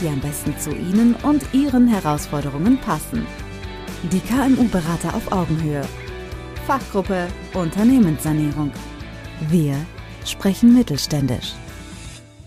die am besten zu Ihnen und Ihren Herausforderungen passen. Die KMU-Berater auf Augenhöhe. Fachgruppe Unternehmenssanierung. Wir sprechen mittelständisch.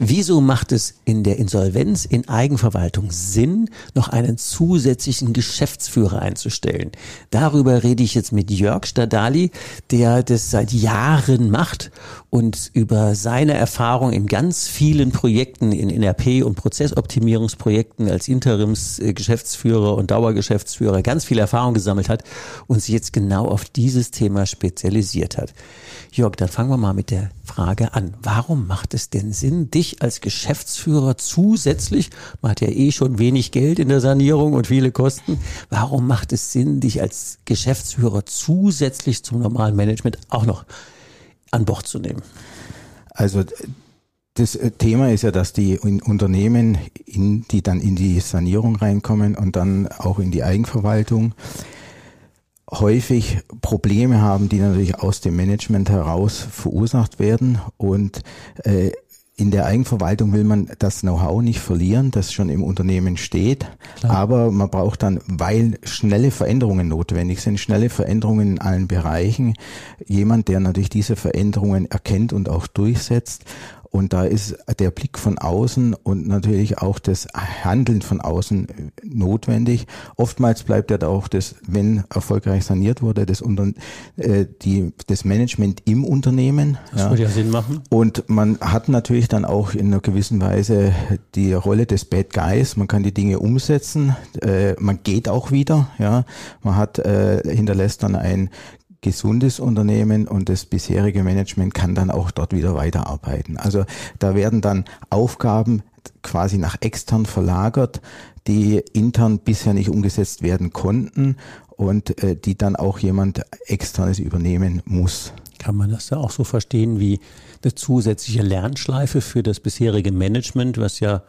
Wieso macht es in der Insolvenz in Eigenverwaltung Sinn, noch einen zusätzlichen Geschäftsführer einzustellen? Darüber rede ich jetzt mit Jörg Stadali, der das seit Jahren macht und über seine Erfahrung in ganz vielen Projekten, in NRP und Prozessoptimierungsprojekten als Interimsgeschäftsführer und Dauergeschäftsführer ganz viel Erfahrung gesammelt hat und sich jetzt genau auf dieses Thema spezialisiert hat. Jörg, dann fangen wir mal mit der Frage an. Warum macht es denn Sinn, dich als Geschäftsführer zusätzlich, man hat ja eh schon wenig Geld in der Sanierung und viele Kosten, warum macht es Sinn, dich als Geschäftsführer zusätzlich zum normalen Management auch noch an Bord zu nehmen? Also das Thema ist ja, dass die Unternehmen, in, die dann in die Sanierung reinkommen und dann auch in die Eigenverwaltung, häufig Probleme haben, die natürlich aus dem Management heraus verursacht werden. Und äh, in der Eigenverwaltung will man das Know-how nicht verlieren, das schon im Unternehmen steht. Klar. Aber man braucht dann, weil schnelle Veränderungen notwendig sind, schnelle Veränderungen in allen Bereichen, jemand, der natürlich diese Veränderungen erkennt und auch durchsetzt und da ist der Blick von außen und natürlich auch das Handeln von außen notwendig. Oftmals bleibt ja da auch das, wenn erfolgreich saniert wurde, das, unter, äh, die, das Management im Unternehmen. Das ja. würde ja Sinn machen. Und man hat natürlich dann auch in einer gewissen Weise die Rolle des Bad Guys. Man kann die Dinge umsetzen. Äh, man geht auch wieder. Ja, man hat äh, hinterlässt dann ein gesundes Unternehmen und das bisherige Management kann dann auch dort wieder weiterarbeiten. Also da werden dann Aufgaben quasi nach extern verlagert, die intern bisher nicht umgesetzt werden konnten und äh, die dann auch jemand externes übernehmen muss. Kann man das da auch so verstehen wie eine zusätzliche Lernschleife für das bisherige Management, was ja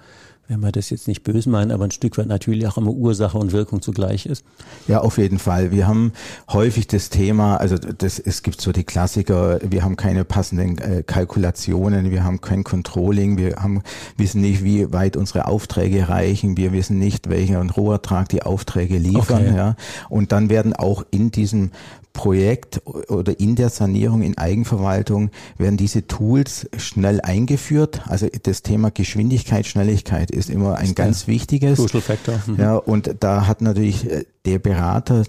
wenn wir das jetzt nicht böse meinen, aber ein Stück weit natürlich auch immer Ursache und Wirkung zugleich ist? Ja, auf jeden Fall. Wir haben häufig das Thema, also das, es gibt so die Klassiker, wir haben keine passenden äh, Kalkulationen, wir haben kein Controlling, wir haben, wissen nicht, wie weit unsere Aufträge reichen, wir wissen nicht, welchen Rohertrag die Aufträge liefern. Okay. Ja. Und dann werden auch in diesem Projekt oder in der Sanierung in Eigenverwaltung werden diese Tools schnell eingeführt. Also das Thema Geschwindigkeit, Schnelligkeit ist immer ein ganz wichtiges. Crucial Factor. Mhm. Ja, und da hat natürlich äh, der Berater,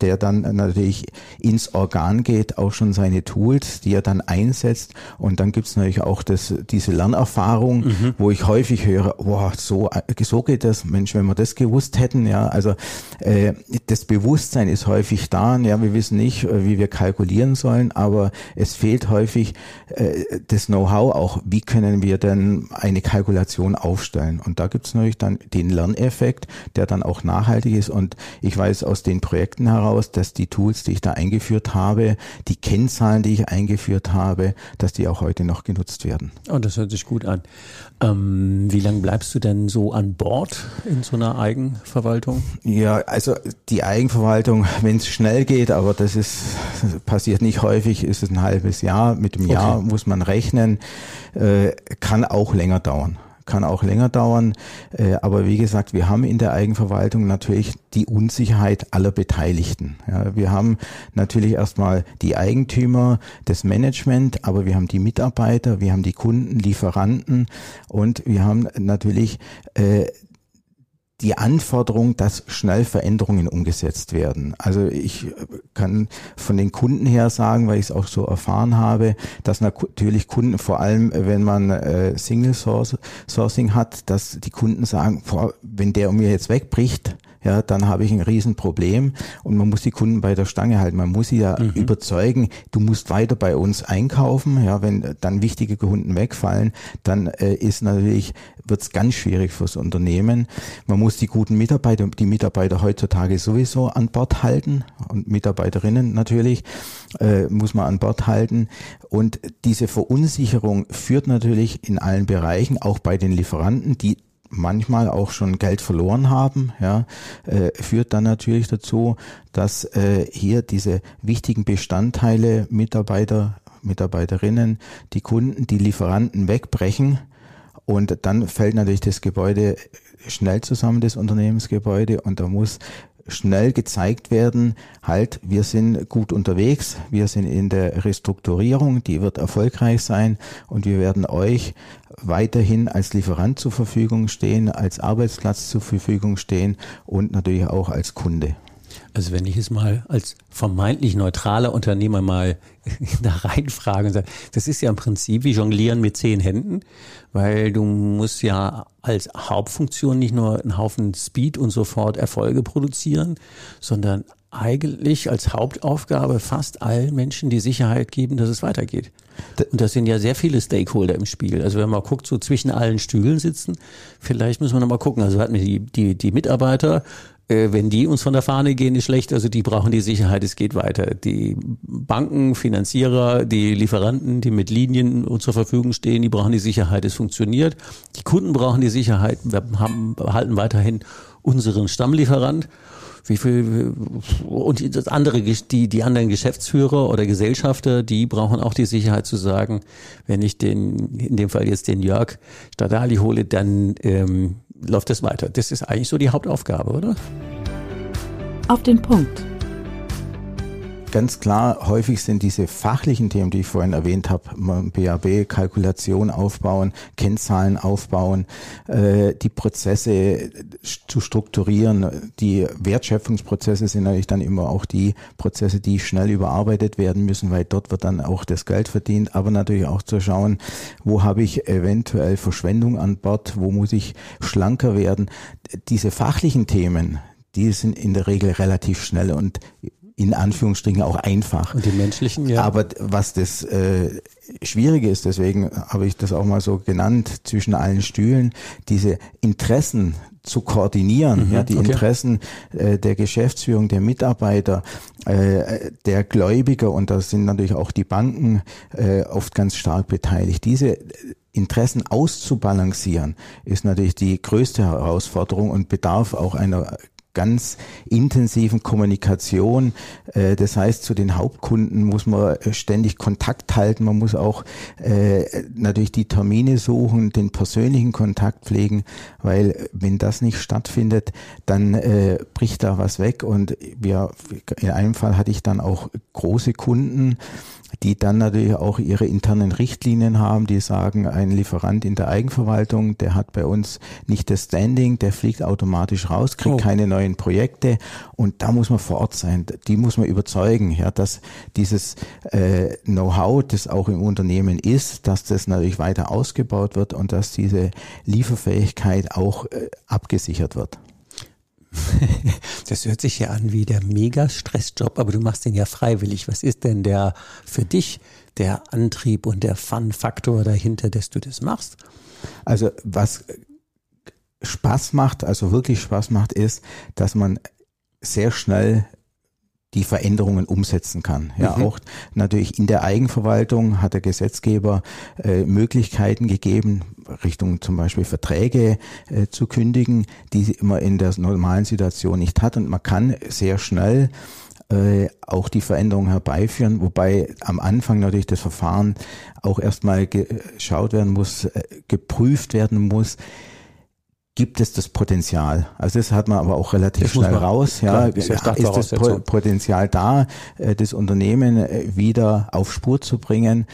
der dann natürlich ins Organ geht, auch schon seine Tools, die er dann einsetzt. Und dann gibt's natürlich auch das, diese Lernerfahrung, mhm. wo ich häufig höre, boah, so, so geht das, Mensch, wenn wir das gewusst hätten, ja, also äh, das Bewusstsein ist häufig da, ja, wir wissen nicht, äh, wie wir kalkulieren sollen, aber es fehlt häufig äh, das Know-how auch, wie können wir denn eine Kalkulation aufstellen. Und da gibt's natürlich dann den Lerneffekt, der dann auch nachhaltig ist. Und ich weiß aus den Projekten heraus, heraus, dass die Tools, die ich da eingeführt habe, die Kennzahlen, die ich eingeführt habe, dass die auch heute noch genutzt werden. Oh, das hört sich gut an. Ähm, wie lange bleibst du denn so an Bord in so einer Eigenverwaltung? Ja, also die Eigenverwaltung, wenn es schnell geht, aber das ist passiert nicht häufig, ist es ein halbes Jahr. Mit dem okay. Jahr muss man rechnen, äh, kann auch länger dauern kann auch länger dauern. Äh, aber wie gesagt, wir haben in der Eigenverwaltung natürlich die Unsicherheit aller Beteiligten. Wir haben natürlich erstmal die Eigentümer, das Management, aber wir haben die Mitarbeiter, wir haben die Kunden, Lieferanten und wir haben natürlich äh, die Anforderung, dass schnell Veränderungen umgesetzt werden. Also ich kann von den Kunden her sagen, weil ich es auch so erfahren habe, dass natürlich Kunden, vor allem wenn man äh, Single Sourcing hat, dass die Kunden sagen, boah, wenn der um mir jetzt wegbricht, ja, dann habe ich ein Riesenproblem und man muss die Kunden bei der Stange halten. Man muss sie ja mhm. überzeugen, du musst weiter bei uns einkaufen. Ja, wenn dann wichtige Kunden wegfallen, dann äh, ist natürlich, wird es ganz schwierig fürs Unternehmen. Man muss muss die guten Mitarbeiter, die Mitarbeiter heutzutage sowieso an Bord halten und Mitarbeiterinnen natürlich, äh, muss man an Bord halten. Und diese Verunsicherung führt natürlich in allen Bereichen, auch bei den Lieferanten, die manchmal auch schon Geld verloren haben, ja, äh, führt dann natürlich dazu, dass äh, hier diese wichtigen Bestandteile Mitarbeiter, Mitarbeiterinnen, die Kunden, die Lieferanten wegbrechen und dann fällt natürlich das Gebäude schnell zusammen, das Unternehmensgebäude und da muss schnell gezeigt werden, halt, wir sind gut unterwegs, wir sind in der Restrukturierung, die wird erfolgreich sein und wir werden euch weiterhin als Lieferant zur Verfügung stehen, als Arbeitsplatz zur Verfügung stehen und natürlich auch als Kunde. Also wenn ich es mal als vermeintlich neutraler Unternehmer mal da reinfrage und sage, das ist ja im Prinzip wie Jonglieren mit zehn Händen, weil du musst ja als Hauptfunktion nicht nur einen Haufen Speed und sofort Erfolge produzieren, sondern eigentlich als Hauptaufgabe fast allen Menschen die Sicherheit geben, dass es weitergeht. Und das sind ja sehr viele Stakeholder im Spiel. Also wenn man guckt, so zwischen allen Stühlen sitzen, vielleicht müssen wir nochmal gucken. Also hatten wir die, die, die Mitarbeiter, äh, wenn die uns von der Fahne gehen, ist schlecht. Also die brauchen die Sicherheit, es geht weiter. Die Banken, Finanzierer, die Lieferanten, die mit Linien uns zur Verfügung stehen, die brauchen die Sicherheit, es funktioniert. Die Kunden brauchen die Sicherheit. Wir haben, behalten weiterhin unseren Stammlieferant wie viel und das andere die die anderen Geschäftsführer oder Gesellschafter, die brauchen auch die Sicherheit zu sagen, wenn ich den in dem Fall jetzt den Jörg Stadali hole, dann ähm, läuft es weiter. Das ist eigentlich so die Hauptaufgabe, oder? Auf den Punkt ganz klar, häufig sind diese fachlichen Themen, die ich vorhin erwähnt habe, BAB, Kalkulation aufbauen, Kennzahlen aufbauen, äh, die Prozesse zu strukturieren. Die Wertschöpfungsprozesse sind natürlich dann immer auch die Prozesse, die schnell überarbeitet werden müssen, weil dort wird dann auch das Geld verdient, aber natürlich auch zu schauen, wo habe ich eventuell Verschwendung an Bord, wo muss ich schlanker werden. Diese fachlichen Themen, die sind in der Regel relativ schnell und in Anführungsstrichen auch einfach. Und die menschlichen, ja. Aber was das äh, Schwierige ist, deswegen habe ich das auch mal so genannt, zwischen allen Stühlen, diese Interessen zu koordinieren, mhm, ja, die okay. Interessen äh, der Geschäftsführung, der Mitarbeiter, äh, der Gläubiger und da sind natürlich auch die Banken äh, oft ganz stark beteiligt. Diese Interessen auszubalancieren, ist natürlich die größte Herausforderung und bedarf auch einer ganz intensiven Kommunikation. Äh, das heißt, zu den Hauptkunden muss man äh, ständig Kontakt halten. Man muss auch äh, natürlich die Termine suchen, den persönlichen Kontakt pflegen, weil wenn das nicht stattfindet, dann bricht da was weg. Und wir, in einem Fall hatte ich dann auch große Kunden, die dann natürlich auch ihre internen Richtlinien haben, die sagen, ein Lieferant in der Eigenverwaltung, der hat bei uns nicht das Standing, der fliegt automatisch raus, kriegt oh. keine neuen Projekte und da muss man vor Ort sein, die muss man überzeugen, ja, dass dieses äh, Know-how, das auch im Unternehmen ist, dass das natürlich weiter ausgebaut wird und dass diese Lieferfähigkeit auch äh, abgesichert wird. Das hört sich ja an wie der Mega-Stressjob, aber du machst den ja freiwillig. Was ist denn der für dich der Antrieb und der Fun-Faktor dahinter, dass du das machst? Also was Spaß macht, also wirklich Spaß macht, ist, dass man sehr schnell die Veränderungen umsetzen kann. Ja, mhm. auch natürlich in der Eigenverwaltung hat der Gesetzgeber äh, Möglichkeiten gegeben, Richtung zum Beispiel Verträge äh, zu kündigen, die man in der normalen Situation nicht hat. Und man kann sehr schnell äh, auch die Veränderungen herbeiführen, wobei am Anfang natürlich das Verfahren auch erstmal geschaut werden muss, äh, geprüft werden muss, gibt es das Potenzial. Also das hat man aber auch relativ das schnell raus. Ja, klar, ist, ist das Potenzial da, äh, das Unternehmen äh, wieder auf Spur zu bringen?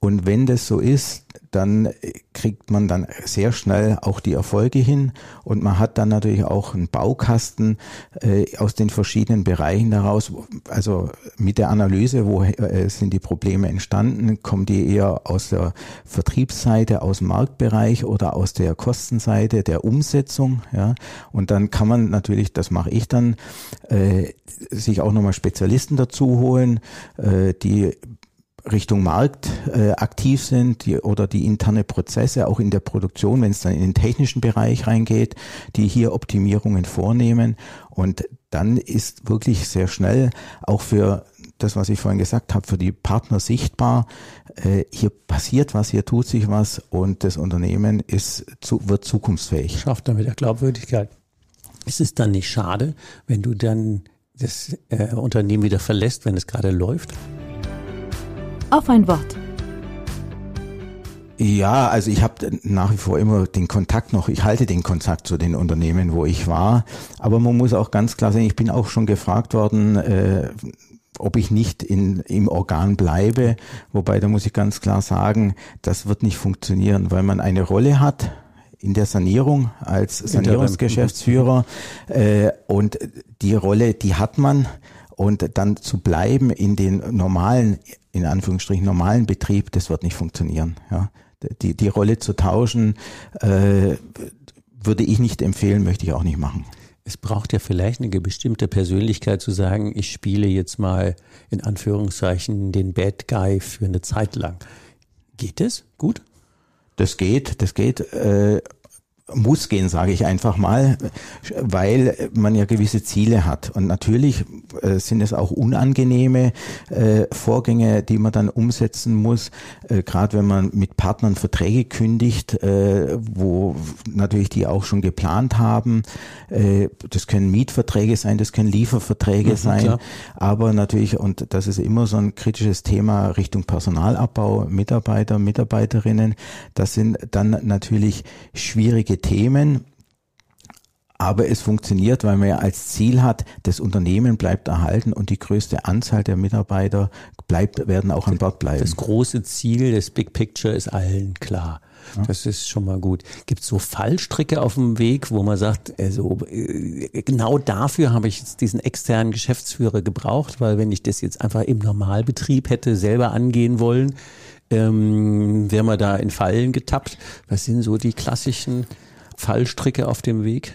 Und wenn das so ist, dann kriegt man dann sehr schnell auch die Erfolge hin und man hat dann natürlich auch einen Baukasten äh, aus den verschiedenen Bereichen daraus. Also mit der Analyse, wo äh, sind die Probleme entstanden, kommen die eher aus der Vertriebsseite, aus dem Marktbereich oder aus der Kostenseite der Umsetzung. Ja, und dann kann man natürlich, das mache ich dann, äh, sich auch nochmal Spezialisten dazu holen, äh, die Richtung Markt äh, aktiv sind die, oder die interne Prozesse auch in der Produktion, wenn es dann in den technischen Bereich reingeht, die hier Optimierungen vornehmen. Und dann ist wirklich sehr schnell auch für das, was ich vorhin gesagt habe, für die Partner sichtbar. Äh, hier passiert was, hier tut sich was und das Unternehmen ist, wird zukunftsfähig. Schafft damit der Glaubwürdigkeit. Ist es dann nicht schade, wenn du dann das äh, Unternehmen wieder verlässt, wenn es gerade läuft? Auf ein Wort. Ja, also ich habe nach wie vor immer den Kontakt noch, ich halte den Kontakt zu den Unternehmen, wo ich war. Aber man muss auch ganz klar sagen, ich bin auch schon gefragt worden, äh, ob ich nicht in, im Organ bleibe. Wobei, da muss ich ganz klar sagen, das wird nicht funktionieren, weil man eine Rolle hat in der Sanierung als Sanierungsgeschäftsführer äh, und die Rolle, die hat man und dann zu bleiben in den normalen, in Anführungsstrichen normalen Betrieb, das wird nicht funktionieren. Ja. Die, die Rolle zu tauschen, äh, würde ich nicht empfehlen, möchte ich auch nicht machen. Es braucht ja vielleicht eine bestimmte Persönlichkeit zu sagen, ich spiele jetzt mal in Anführungszeichen den Bad Guy für eine Zeit lang. Geht es? Gut? Das geht, das geht. Äh, muss gehen, sage ich einfach mal, weil man ja gewisse Ziele hat. Und natürlich äh, sind es auch unangenehme äh, Vorgänge, die man dann umsetzen muss, äh, gerade wenn man mit Partnern Verträge kündigt, äh, wo natürlich die auch schon geplant haben. Das können Mietverträge sein, das können Lieferverträge mhm, sein, klar. aber natürlich, und das ist immer so ein kritisches Thema Richtung Personalabbau, Mitarbeiter, Mitarbeiterinnen, das sind dann natürlich schwierige Themen. Aber es funktioniert, weil man ja als Ziel hat, das Unternehmen bleibt erhalten und die größte Anzahl der Mitarbeiter bleibt, werden auch an Bord bleiben. Das große Ziel, das Big Picture ist allen klar. Das ist schon mal gut. Gibt es so Fallstricke auf dem Weg, wo man sagt, also äh, genau dafür habe ich jetzt diesen externen Geschäftsführer gebraucht, weil wenn ich das jetzt einfach im Normalbetrieb hätte selber angehen wollen, ähm, wäre man da in Fallen getappt. Was sind so die klassischen Fallstricke auf dem Weg?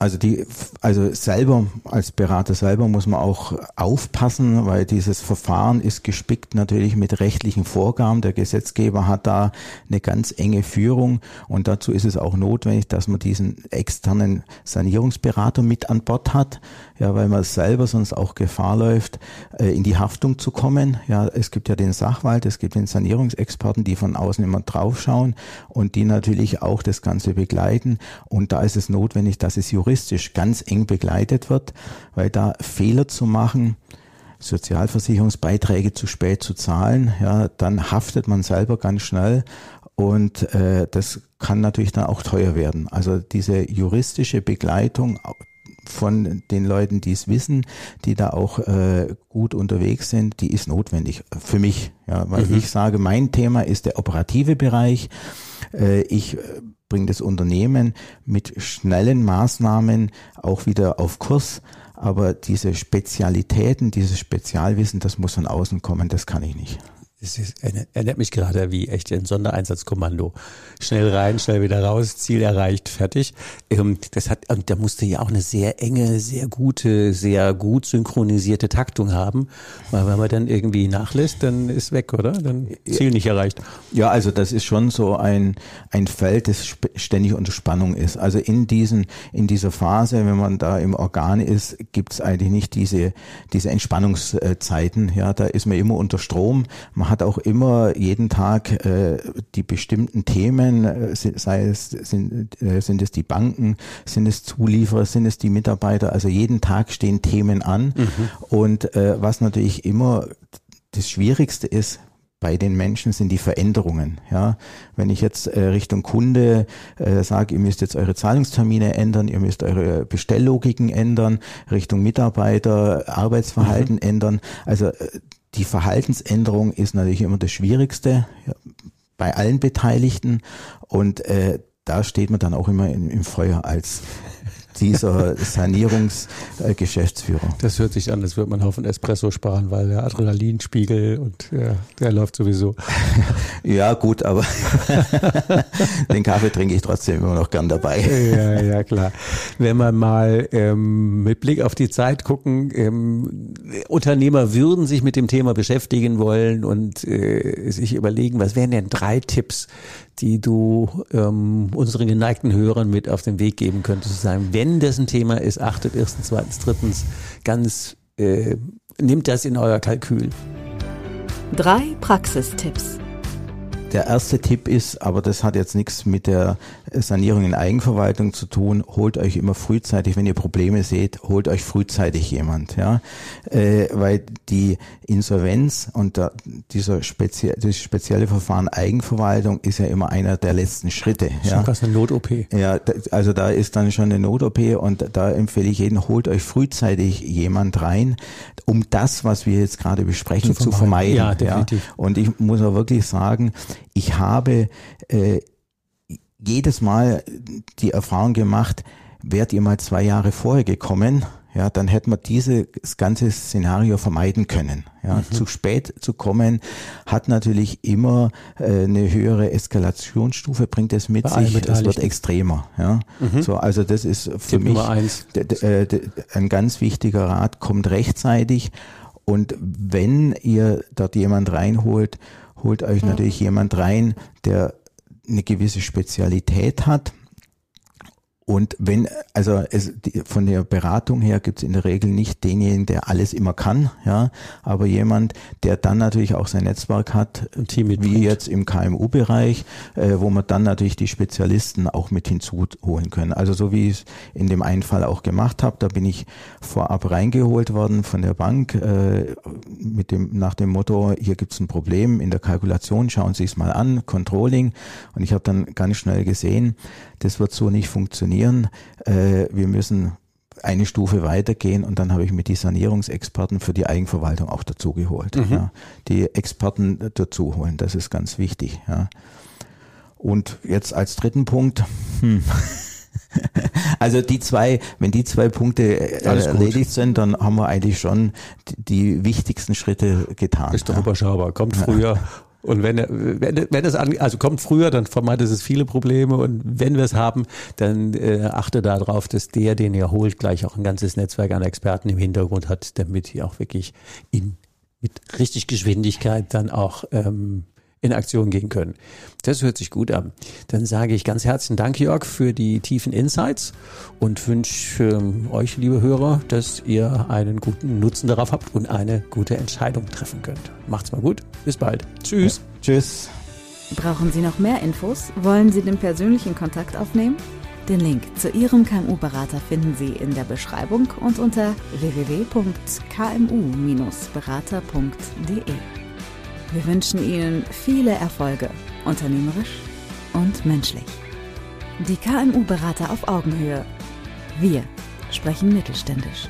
Also die, also selber, als Berater selber muss man auch aufpassen, weil dieses Verfahren ist gespickt natürlich mit rechtlichen Vorgaben. Der Gesetzgeber hat da eine ganz enge Führung und dazu ist es auch notwendig, dass man diesen externen Sanierungsberater mit an Bord hat, ja, weil man selber sonst auch Gefahr läuft, äh, in die Haftung zu kommen. Ja, es gibt ja den Sachwalt, es gibt den Sanierungsexperten, die von außen immer draufschauen und die natürlich auch das Ganze begleiten und da ist es notwendig, dass es juristisch ganz eng begleitet wird, weil da Fehler zu machen, Sozialversicherungsbeiträge zu spät zu zahlen, ja, dann haftet man selber ganz schnell und äh, das kann natürlich dann auch teuer werden. Also diese juristische Begleitung von den Leuten, die es wissen, die da auch äh, gut unterwegs sind, die ist notwendig für mich. Ja, weil mhm. ich sage, mein Thema ist der operative Bereich. Äh, ich äh, bringt das Unternehmen mit schnellen Maßnahmen auch wieder auf Kurs. Aber diese Spezialitäten, dieses Spezialwissen, das muss von außen kommen, das kann ich nicht. Es ist, erinnert mich gerade wie echt ein Sondereinsatzkommando. Schnell rein, schnell wieder raus, Ziel erreicht, fertig. Ähm, das hat, und da musste ja auch eine sehr enge, sehr gute, sehr gut synchronisierte Taktung haben. Weil wenn man dann irgendwie nachlässt, dann ist weg, oder? Dann Ziel nicht erreicht. Ja, also das ist schon so ein, ein Feld, das ständig unter Spannung ist. Also in diesen, in dieser Phase, wenn man da im Organ ist, gibt es eigentlich nicht diese, diese Entspannungszeiten. Ja, da ist man immer unter Strom. Man hat auch immer jeden Tag äh, die bestimmten Themen, äh, sei es sind, äh, sind es die Banken, sind es Zulieferer, sind es die Mitarbeiter. Also jeden Tag stehen Themen an. Mhm. Und äh, was natürlich immer das Schwierigste ist, bei den Menschen sind die Veränderungen. Ja, wenn ich jetzt äh, Richtung Kunde äh, sage, ihr müsst jetzt eure Zahlungstermine ändern, ihr müsst eure Bestelllogiken ändern, Richtung Mitarbeiter Arbeitsverhalten mhm. ändern. Also äh, die Verhaltensänderung ist natürlich immer das Schwierigste bei allen Beteiligten. Und äh, da steht man dann auch immer im, im Feuer als dieser Sanierungsgeschäftsführer. Das hört sich an, als würde man Haufen Espresso sparen, weil der Adrenalinspiegel und ja, der läuft sowieso. ja, gut, aber den Kaffee trinke ich trotzdem immer noch gern dabei. ja, ja, klar. Wenn wir mal ähm, mit Blick auf die Zeit gucken, ähm, Unternehmer würden sich mit dem Thema beschäftigen wollen und äh, sich überlegen, was wären denn drei Tipps, die du ähm, unseren geneigten Hörern mit auf den Weg geben könntest, zu sagen, wenn das ein Thema ist, achtet erstens, zweitens, drittens ganz, äh, nimmt das in euer Kalkül. Drei Praxistipps. Der erste Tipp ist, aber das hat jetzt nichts mit der Sanierung in Eigenverwaltung zu tun, holt euch immer frühzeitig, wenn ihr Probleme seht, holt euch frühzeitig jemand, ja, äh, weil die Insolvenz und da, dieser spezie das spezielle Verfahren Eigenverwaltung ist ja immer einer der letzten Schritte. Schon ja. fast eine Not-OP. Ja, also da ist dann schon eine Not-OP und da empfehle ich jeden, holt euch frühzeitig jemand rein, um das, was wir jetzt gerade besprechen, zu vermeiden. Zu vermeiden ja, definitiv. Ja. Und ich muss auch wirklich sagen, ich habe äh, jedes Mal die Erfahrung gemacht, wärt ihr mal zwei Jahre vorher gekommen, ja, dann hätten wir dieses ganze Szenario vermeiden können. Ja, mhm. zu spät zu kommen hat natürlich immer äh, eine höhere Eskalationsstufe, bringt es mit Bei sich, es wird extremer. Ja, mhm. so also das ist für Tipp mich äh, ein ganz wichtiger Rat: Kommt rechtzeitig und wenn ihr dort jemand reinholt, holt euch natürlich jemand rein, der eine gewisse Spezialität hat und wenn, also es, die, von der Beratung her gibt es in der Regel nicht denjenigen, der alles immer kann, ja, aber jemand, der dann natürlich auch sein Netzwerk hat, wie jetzt im KMU-Bereich, äh, wo man dann natürlich die Spezialisten auch mit hinzuholen können. Also so wie ich es in dem einen Fall auch gemacht habe, da bin ich vorab reingeholt worden von der Bank äh, mit dem nach dem Motto: Hier gibt es ein Problem in der Kalkulation, schauen Sie es mal an, Controlling. Und ich habe dann ganz schnell gesehen, das wird so nicht funktionieren. Äh, wir müssen eine Stufe weitergehen und dann habe ich mir die Sanierungsexperten für die Eigenverwaltung auch dazu geholt. Mhm. Ja. Die Experten dazu holen, das ist ganz wichtig. Ja. Und jetzt als dritten Punkt, hm. Also die zwei, wenn die zwei Punkte äh, erledigt sind, dann haben wir eigentlich schon die, die wichtigsten Schritte getan. Ist doch ja. überschaubar. Kommt früher und wenn, wenn, wenn es an, also kommt früher, dann vermeidet es viele Probleme. Und wenn wir es haben, dann äh, achte darauf, dass der, den ihr holt, gleich auch ein ganzes Netzwerk an Experten im Hintergrund hat, damit ihr auch wirklich in, mit richtig Geschwindigkeit dann auch ähm, in Aktion gehen können. Das hört sich gut an. Dann sage ich ganz herzlichen Dank, Jörg, für die tiefen Insights und wünsche ähm, euch, liebe Hörer, dass ihr einen guten Nutzen darauf habt und eine gute Entscheidung treffen könnt. Macht's mal gut. Bis bald. Tschüss. Ja, tschüss. Brauchen Sie noch mehr Infos? Wollen Sie den persönlichen Kontakt aufnehmen? Den Link zu Ihrem KMU-Berater finden Sie in der Beschreibung und unter www.kmu-berater.de. Wir wünschen Ihnen viele Erfolge, unternehmerisch und menschlich. Die KMU-Berater auf Augenhöhe. Wir sprechen mittelständisch.